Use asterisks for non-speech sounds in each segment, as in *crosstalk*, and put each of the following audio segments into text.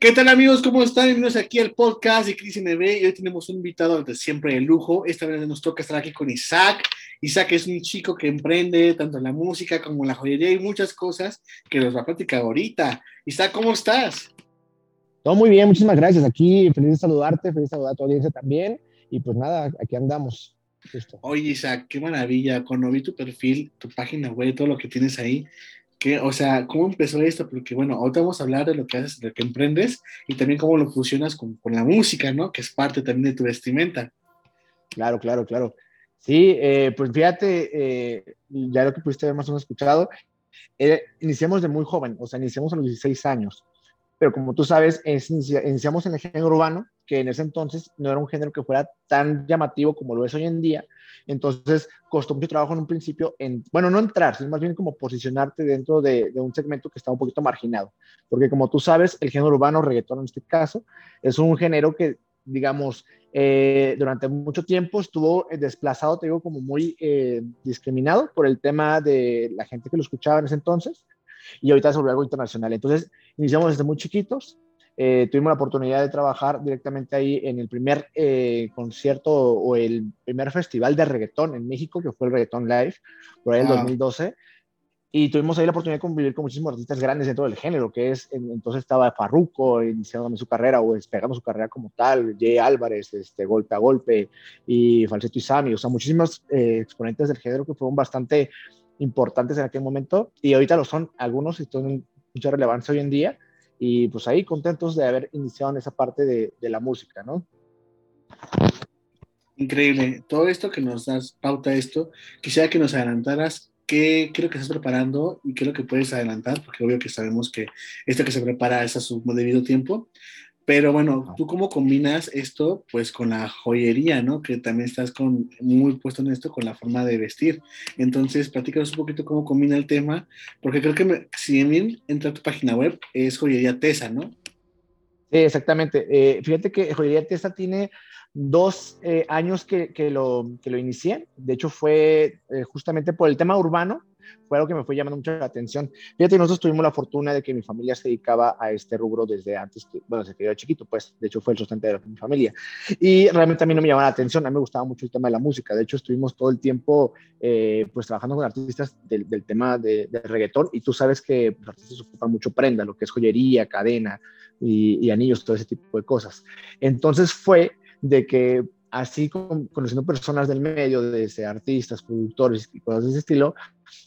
¿Qué tal amigos? ¿Cómo están? Bienvenidos aquí al podcast de Cris NB y hoy tenemos un invitado de siempre de lujo. Esta vez nos toca estar aquí con Isaac. Isaac es un chico que emprende tanto en la música como en la joyería y muchas cosas que nos va a platicar ahorita. Isaac, ¿cómo estás? Todo muy bien, muchísimas gracias. Aquí feliz de saludarte, feliz de saludar a tu audiencia también. Y pues nada, aquí andamos. Oye, Isaac, qué maravilla. Cuando vi tu perfil, tu página web, todo lo que tienes ahí, que, o sea, ¿cómo empezó esto? Porque, bueno, ahorita vamos a hablar de lo que haces, de lo que emprendes y también cómo lo fusionas con, con la música, ¿no? Que es parte también de tu vestimenta. Claro, claro, claro. Sí, eh, pues fíjate, eh, ya lo que pudiste haber más o menos escuchado, eh, iniciamos de muy joven, o sea, iniciamos a los 16 años, pero como tú sabes, iniciamos en el género urbano, que en ese entonces no era un género que fuera tan llamativo como lo es hoy en día, entonces, costó mucho trabajo en un principio, en, bueno, no entrar, sino más bien como posicionarte dentro de, un segmento que está un poquito marginado. Porque como tú sabes, el género urbano, reggaetón en este caso, es un género que, digamos, eh, durante mucho tiempo estuvo desplazado, te digo, como muy eh, discriminado por el tema de la gente que lo escuchaba en ese entonces. Y ahorita se volvió algo internacional. Entonces, iniciamos desde muy chiquitos, eh, tuvimos la oportunidad de trabajar directamente ahí en el primer eh, concierto o el primer festival de reggaetón en México, que fue el Reggaetón Live, por ahí en 2012. Y tuvimos ahí la oportunidad de convivir con muchísimos artistas grandes dentro del género, que es, entonces estaba Farruko iniciando su carrera o despegando su carrera como tal, Jay Álvarez, este, Golpe a Golpe y Falsetto y Sammy, o sea, muchísimos eh, exponentes del género que fueron bastante importantes en aquel momento y ahorita lo son algunos y tienen mucha relevancia hoy en día y pues ahí contentos de haber iniciado en esa parte de, de la música, ¿no? Increíble. Todo esto que nos das pauta esto, quisiera que nos adelantaras qué creo que estás preparando y qué es lo que puedes adelantar, porque obvio que sabemos que esto que se prepara es a su debido tiempo, pero bueno, ¿tú cómo combinas esto pues con la joyería, ¿no? Que también estás con, muy puesto en esto con la forma de vestir. Entonces, platícanos un poquito cómo combina el tema, porque creo que si bien entra a tu página web, es joyería Tesa, ¿no? Sí, exactamente. Eh, fíjate que joyería Tesa tiene dos eh, años que, que, lo, que lo inicié. De hecho, fue eh, justamente por el tema urbano fue algo que me fue llamando mucho la atención. Fíjate, nosotros tuvimos la fortuna de que mi familia se dedicaba a este rubro desde antes, que, bueno, desde que yo era chiquito, pues, de hecho fue el sustento de mi familia. Y realmente a mí no me llamaba la atención, a mí me gustaba mucho el tema de la música. De hecho, estuvimos todo el tiempo, eh, pues, trabajando con artistas del, del tema de, reggaetón y tú sabes que los artistas ocupan mucho prenda, lo que es joyería, cadena y, y anillos, todo ese tipo de cosas. Entonces fue de que así conociendo personas del medio, desde artistas, productores y cosas de ese estilo,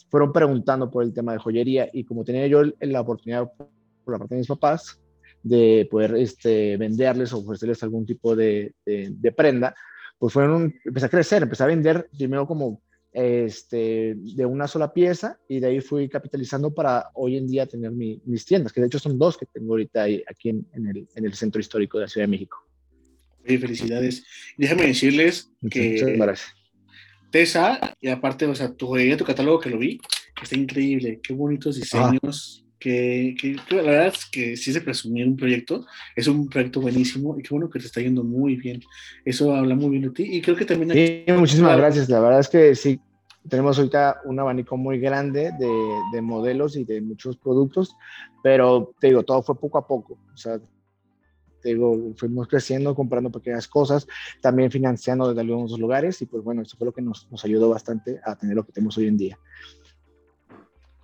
fueron preguntando por el tema de joyería y como tenía yo la oportunidad por la parte de mis papás de poder este, venderles o ofrecerles algún tipo de, de, prenda, pues fueron, empecé a crecer, empecé a vender primero como este, de una sola pieza y de ahí fui capitalizando para hoy en día tener mis tiendas, que de hecho son dos que tengo ahorita aquí en, en, el, en el centro histórico de la Ciudad de México. Felicidades. Déjame decirles que Tesa, y aparte, o sea, tu tu catálogo que lo vi, está increíble. Qué bonitos ah. diseños. Que, que, la verdad es que sí se presumir un proyecto, es un proyecto buenísimo y qué bueno que te está yendo muy bien. Eso habla muy bien de ti y creo que también... Sí, muchísimas gracias. La verdad es que sí, tenemos ahorita un abanico muy grande de, de, modelos y de muchos productos, pero te digo, todo fue poco a poco. O sea, digo, fuimos creciendo, comprando pequeñas cosas, también financiando desde algunos lugares y pues bueno, eso fue lo que nos, nos ayudó bastante a tener lo que tenemos hoy en día.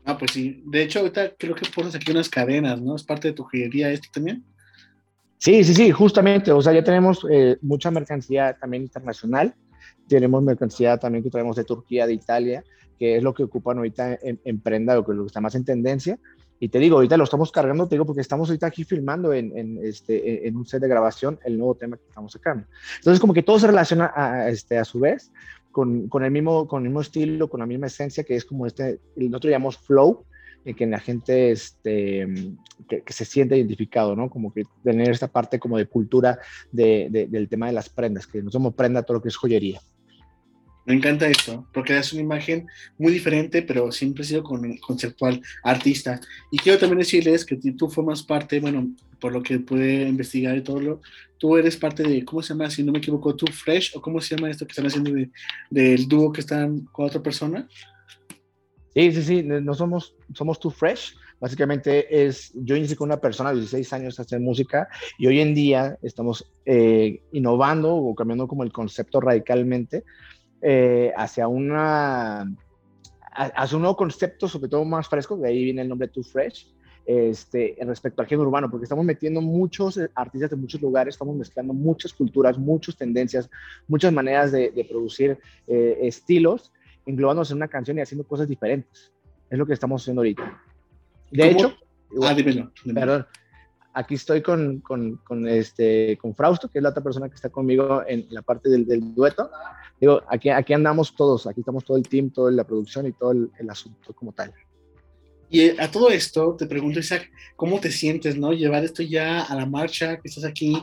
Ah, pues sí. De hecho, ahorita creo que pones aquí unas cadenas, ¿no? ¿Es parte de tu joyería esto también? Sí, sí, sí, justamente. O sea, ya tenemos eh, mucha mercancía también internacional. Tenemos mercancía también que traemos de Turquía, de Italia, que es lo que ocupan ahorita en, en prenda, o que lo que está más en tendencia. Y te digo, ahorita lo estamos cargando, te digo, porque estamos ahorita aquí filmando en, en, este, en un set de grabación el nuevo tema que estamos sacando. Entonces, como que todo se relaciona a, este, a su vez con, con, el mismo, con el mismo estilo, con la misma esencia, que es como este, nosotros llamamos flow, en que la gente este, que, se siente identificado, ¿no? Como que tener esta parte como de cultura de, del tema de las prendas, que no somos prenda todo lo que es joyería. Me encanta esto, porque es una imagen muy diferente, pero siempre ha sido con conceptual artista. Y quiero también decirles que tú formas parte, bueno, por lo que pude investigar y todo lo, tú eres parte de, ¿cómo se llama? Si no me equivoco, tú Fresh, o cómo se llama esto que están haciendo de, del dúo que están con otra persona. Sí, sí, sí, no somos, somos Too Fresh, Básicamente es, yo inicié con una persona de 16 años a hacer música y hoy en día estamos eh, innovando o cambiando como el concepto radicalmente eh, hacia una hacia un nuevo concepto, sobre todo más fresco, de ahí viene el nombre Too Fresh, este, respecto al género urbano, porque estamos metiendo muchos artistas de muchos lugares, estamos mezclando muchas culturas, muchas tendencias, muchas maneras de, producir eh, estilos, englobándose en una canción y haciendo cosas diferentes. Es lo que estamos haciendo ahorita. De hecho, ah, perdón, aquí estoy con, con, con, este, con Frausto, que es la otra persona que está conmigo en la parte del, del dueto. Digo, aquí, aquí andamos todos, aquí estamos todo el team, toda la producción y todo el, el asunto como tal. Y eh, a todo esto, te pregunto, Isaac, ¿cómo te sientes, no? Llevar esto ya a la marcha, que estás aquí,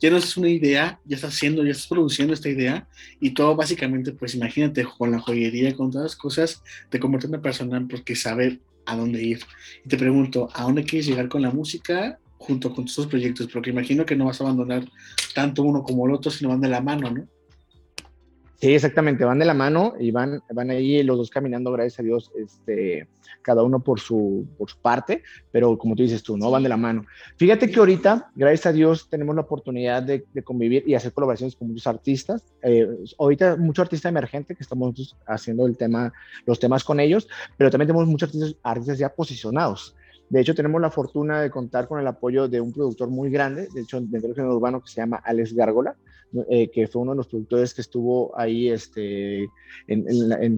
ya no es una idea, ya estás haciendo, ya estás produciendo esta idea, y todo básicamente, pues imagínate, con la joyería, con todas las cosas, te convierte en una persona porque sabe a dónde ir. Y te pregunto, ¿a dónde quieres llegar con la música junto con tus proyectos? Porque imagino que no vas a abandonar tanto uno como el otro, sino van de la mano, ¿no? Sí, exactamente, van de la mano y van, van ahí los dos caminando, gracias a Dios, este, cada uno por su, por su parte, pero como tú dices tú, ¿no? Van de la mano. Fíjate que ahorita, gracias a Dios, tenemos la oportunidad de, convivir y hacer colaboraciones con muchos artistas. Eh, ahorita mucho artista emergente que estamos haciendo el tema, los temas con ellos, pero también tenemos muchos artistas, artistas ya posicionados. De hecho, tenemos la fortuna de contar con el apoyo de un productor muy grande, de hecho, del género urbano, que se llama Alex Gárgola, eh, que fue uno de los productores que estuvo ahí este,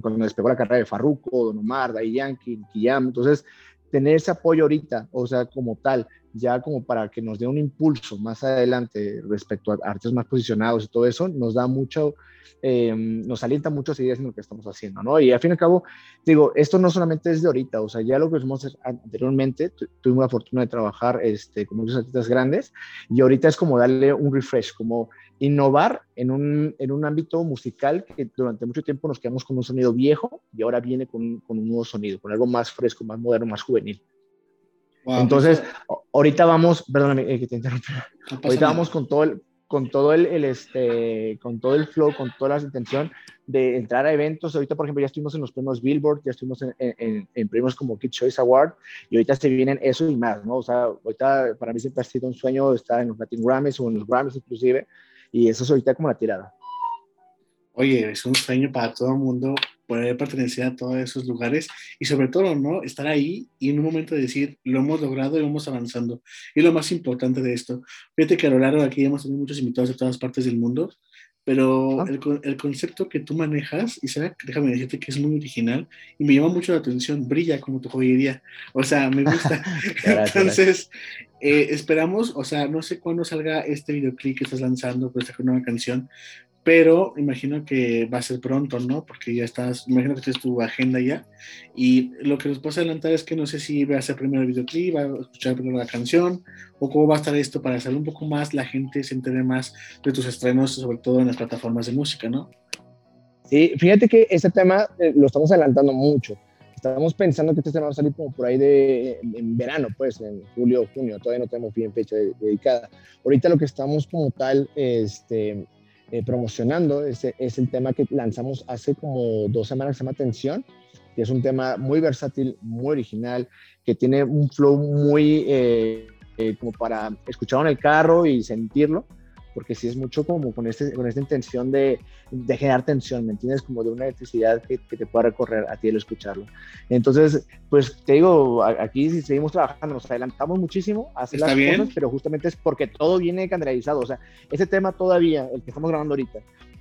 cuando despegó la carrera de Farruko, Don Omar, Day Yankee, Kiyam. Entonces, tener ese apoyo ahorita, o sea, como tal, ya como para que nos dé un impulso más adelante respecto a artistas más posicionados y todo eso, nos da mucho, eh, nos alienta muchas ideas en lo que estamos haciendo, ¿no? Y al fin y al cabo, digo, esto no solamente es de ahorita, o sea, ya lo que hicimos anteriormente, tuvimos la fortuna de trabajar este, con muchos artistas grandes y ahorita es como darle un refresh, como innovar en un, en un ámbito musical que durante mucho tiempo nos quedamos con un sonido viejo y ahora viene con, con un nuevo sonido, con algo más fresco, más moderno, más juvenil. Entonces, ahorita vamos, perdóname eh, que te interrumpa. ahorita vamos con todo el, con todo el, este, con todo el flow, con toda la intención de entrar a eventos. Ahorita, por ejemplo, ya estuvimos en los premios Billboard, ya estuvimos en, en, premios como Kid Choice Award, y ahorita se vienen eso y más, ¿no? O sea, ahorita para mí siempre ha sido un sueño estar en los Latin Grammys o en los Grammys inclusive, y eso es ahorita como la tirada. Oye, es un sueño para todo el mundo poder pertenecer a todos esos lugares y sobre todo, ¿no? Estar ahí y en un momento de decir, lo hemos logrado y vamos avanzando. Y lo más importante de esto, fíjate que a lo largo de aquí hemos tenido muchos invitados de todas partes del mundo, pero el, el, concepto que tú manejas, Isaac, déjame decirte que es muy original y me llama mucho la atención, brilla como tu joyería, o sea, me gusta. *laughs* Entonces, eh, esperamos, o sea, no sé cuándo salga este videoclip que estás lanzando por esta nueva canción, pero imagino que va a ser pronto, ¿no? Porque ya estás, imagino que tienes tu agenda ya. Y lo que nos puedes adelantar es que no sé si va a ser primero el videoclip, va a escuchar primero la canción, o cómo va a estar esto para saber un poco más, la gente se entere más de tus estrenos, sobre todo en las plataformas de música, ¿no? Sí, fíjate que este tema eh, lo estamos adelantando mucho. Estamos pensando que este tema va a salir como por ahí de en verano, pues, en julio o junio. Todavía no tenemos bien fecha dedicada. Ahorita lo que estamos como tal, este, eh, promocionando es, es el tema que lanzamos hace como dos semanas, se llama Tensión, que es un tema muy versátil, muy original, que tiene un flow muy eh, eh, como para escucharlo en el carro y sentirlo porque si es mucho como con, este, con esta intención de, de, generar tensión, ¿me entiendes? Como de una electricidad que, que, te pueda recorrer a ti el escucharlo. Entonces, pues te digo, aquí seguimos trabajando, nos adelantamos muchísimo a hacer las cosas, pero justamente es porque todo viene canalizado. O sea, ese tema todavía, el que estamos grabando ahorita,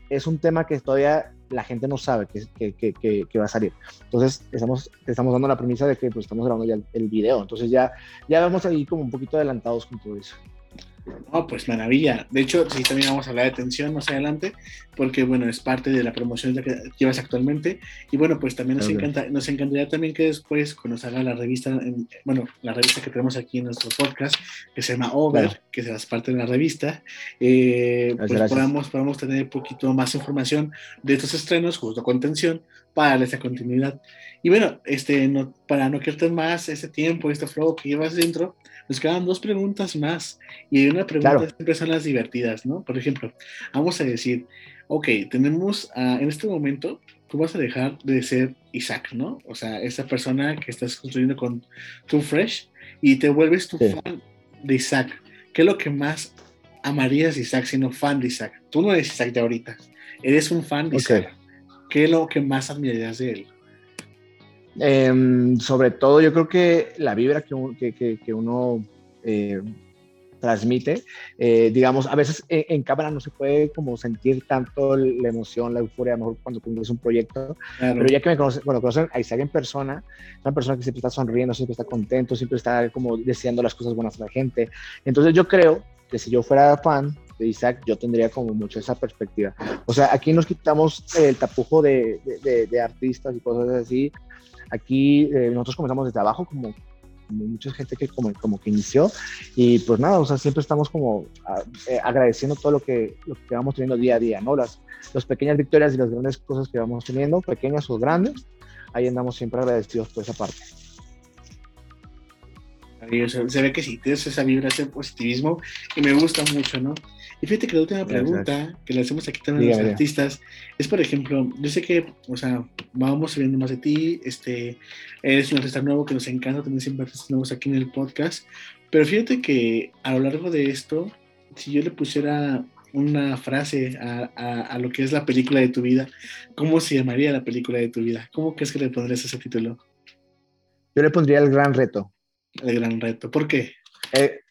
es un tema que todavía la gente no sabe que, que, que, que, va a salir. Entonces, estamos, estamos dando la premisa de que pues, estamos grabando ya el, el, video. Entonces, ya, ya vamos a ir como un poquito adelantados con todo eso. No, pues maravilla. De hecho, sí, también vamos a hablar de tensión más adelante, porque bueno, es parte de la promoción que llevas actualmente. Y bueno, pues también nos, encanta, nos encantaría también que después, cuando salga la revista, bueno, la revista que tenemos aquí en nuestro podcast, que se llama Over, que serás parte de la revista, eh, pues podamos, podamos tener un poquito más información de estos estrenos, justo con tensión, para darle esa continuidad. Y bueno, este, no, para no quedarte más ese tiempo, este flow que llevas dentro, nos quedan dos preguntas más. Y una pregunta siempre son las divertidas, ¿no? Por ejemplo, vamos a decir, ok, tenemos uh, en este momento tú vas a dejar de ser Isaac, ¿no? O sea, esa persona que estás construyendo con Too Fresh y te vuelves tu fan de Isaac. ¿Qué es lo que más amarías de Isaac siendo fan de Isaac? Tú no eres Isaac de ahorita, eres un fan de Isaac. ¿Qué es lo que más admirarías de él? Em, sobre todo, yo creo que la vibra que, que, que uno eh, transmite. Eh, digamos, a veces en, cámara no se puede como sentir tanto la emoción, la euforia, a lo mejor cuando cumples un proyecto, pero ya que me conocen, bueno, conocen a Isaac en persona, es una persona que siempre está sonriendo, siempre está contento, siempre está como deseando las cosas buenas a la gente. Entonces yo creo que si yo fuera fan de Isaac, yo tendría como mucho esa perspectiva. O sea, aquí nos quitamos el tapujo de, de, artistas y cosas así. Aquí eh, nosotros comenzamos desde abajo como mucha gente que como, como que inició y pues nada, o sea, siempre estamos como eh, agradeciendo todo lo que, lo que vamos teniendo día a día, ¿no? Las, las pequeñas victorias y las grandes cosas que vamos teniendo, pequeñas o grandes, ahí andamos siempre agradecidos por esa parte. Se ve que sí, tienes esa vibra, ese positivismo y me gusta mucho, ¿no? Y fíjate que la última pregunta que le hacemos aquí también a los artistas es, por ejemplo, yo sé que, o sea, vamos viendo más de ti, este, eres un artista nuevo que nos encanta tener siempre artistas nuevos aquí en el podcast, pero fíjate que a lo largo de esto, si yo le pusiera una frase a, a, lo que es la película de tu vida, ¿cómo se llamaría la película de tu vida? ¿Cómo crees que le pondrías ese título? Yo le pondría El Gran Reto. El Gran Reto, ¿por qué? Eh,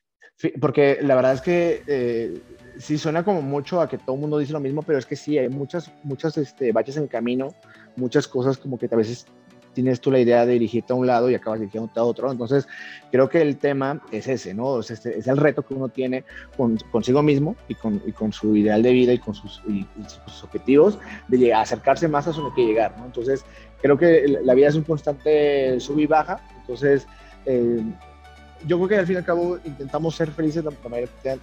porque la verdad es que eh, sí suena como mucho a que todo el mundo dice lo mismo, pero es que sí, hay muchas, muchas este, baches en camino, muchas cosas como que a veces tienes tú la idea de dirigirte a un lado y acabas dirigiéndote a otro. Entonces, creo que el tema es ese, ¿no? Es, este, es el reto que uno tiene con, consigo mismo y con, y con, su ideal de vida y con sus, objetivos de llegar, acercarse más a donde que llegar, ¿no? Entonces, creo que la vida es un constante sub y baja. Entonces, eh, yo creo que al fin y al cabo intentamos ser felices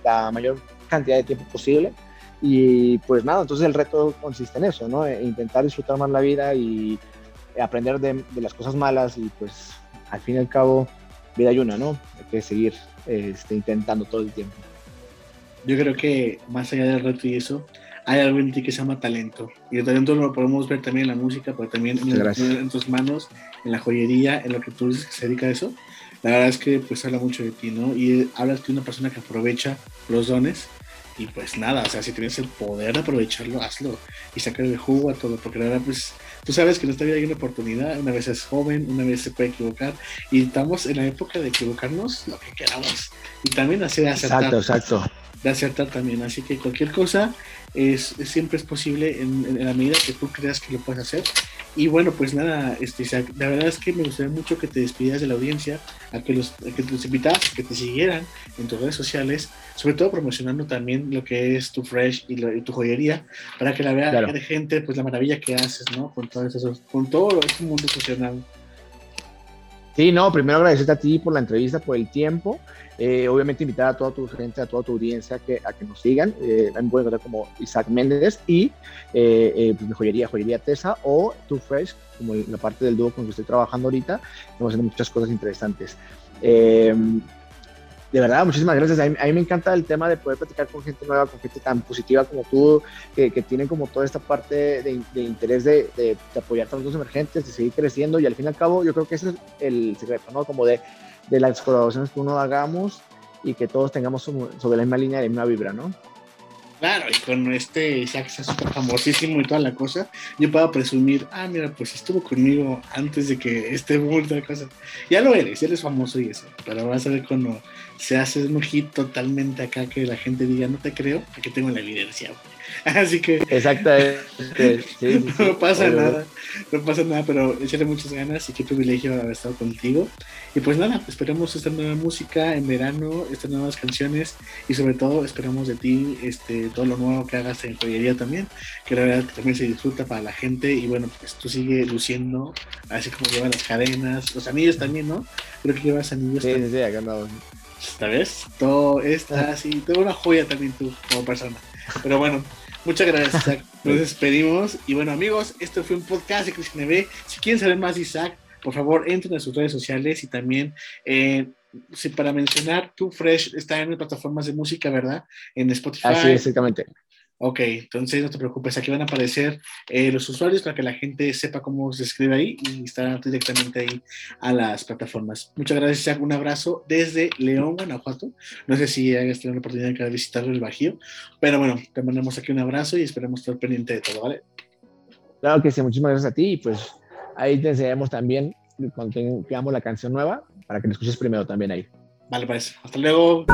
la mayor cantidad de tiempo posible. Y pues nada, entonces el reto consiste en eso, ¿no? E intentar disfrutar más la vida y aprender de, las cosas malas y pues al fin y al cabo vida hay una, ¿no? Hay que seguir este, intentando todo el tiempo. Yo creo que más allá del reto y eso, hay algo en ti que se llama talento. Y el talento lo podemos ver también en la música, pero también en, tus manos, en la joyería, en lo que tú dices que se dedica a eso la verdad es que pues habla mucho de ti, ¿no? Y hablas de una persona que aprovecha los dones y pues nada, o sea, si tienes el poder de aprovecharlo, hazlo y sacar el jugo a todo, porque la verdad pues tú sabes que en esta vida hay una oportunidad, una vez es joven, una vez se puede equivocar y estamos en la época de equivocarnos lo que queramos y también hacer acertar. Exacto, exacto. De acertar también, así que cualquier cosa es, siempre es posible en, en, la medida que tú creas que lo puedes hacer y bueno, pues nada, este, la verdad es que me gustaría mucho que te despidieras de la audiencia, a que los, a que los invitaras, que te siguieran en tus redes sociales, sobre todo promocionando también lo que es tu Fresh y, tu joyería, para que la vea la gente, pues la maravilla que haces, ¿no? Con todo eso, con todo este mundo social. Sí, no, primero agradecerte a ti por la entrevista, por el tiempo. Eh, obviamente invitar a toda tu gente, a toda tu audiencia que, a que nos sigan. Eh, me pueden encontrar como Isaac Méndez y eh, eh pues, joyería, joyería Tesa o Too Fresh, como la parte del dúo con el que estoy trabajando ahorita. Estamos haciendo muchas cosas interesantes. De verdad, muchísimas gracias. A mí, me encanta el tema de poder platicar con gente nueva, con gente tan positiva como tú, que, que tiene como toda esta parte de, interés de, de, de, apoyar a los emergentes, de seguir creciendo y al fin y al cabo yo creo que ese es el secreto, ¿no? Como de de las colaboraciones que uno hagamos y que todos tengamos sobre la misma línea, de misma vibra, ¿no? Claro, y con este Isaac famosísimo y toda la cosa, yo puedo presumir, ah, mira, pues estuvo conmigo antes de que este boom de cosa. Ya lo eres, eres famoso y eso, pero vas a ver cuando se hace un hit totalmente acá que la gente diga, no te creo, aquí tengo la evidencia. *laughs* Así que. Exactamente. *laughs* no pasa nada. No pasa nada, pero échale muchas ganas y qué privilegio haber estado contigo. Y pues nada, esperamos esta nueva música en verano, estas nuevas canciones y sobre todo esperamos de ti este, todo lo nuevo que hagas en joyería también, que la verdad también se disfruta para la gente y bueno, pues tú sigue luciendo, así como llevas las cadenas, los anillos también, ¿no? Creo que llevas anillos. Sí, sí, sí, acá andamos. ¿Sabes? Todo está así, tengo una joya también tú como persona. Pero bueno, muchas gracias, Isaac. Nos despedimos. Y bueno, amigos, esto fue un podcast de Cristian B. Si quieren saber más de Isaac, por favor, entren a sus redes sociales y también, eh, para mencionar, Too Fresh está en las plataformas de música, ¿verdad? En Spotify. Así, exactamente. Ok, entonces no te preocupes, aquí van a aparecer eh, los usuarios para que la gente sepa cómo se escribe ahí y estar directamente ahí a las plataformas. Muchas gracias, Isaac. Un abrazo desde León, Guanajuato. No sé si hayas tenido la oportunidad de visitar el Bajío, pero bueno, te mandamos aquí un abrazo y esperamos estar pendiente de todo, ¿vale? Claro que sí, muchísimas gracias a ti y pues ahí te enseñaremos también cuando tengamos la canción nueva para que la escuches primero también ahí. Vale, pues, hasta luego.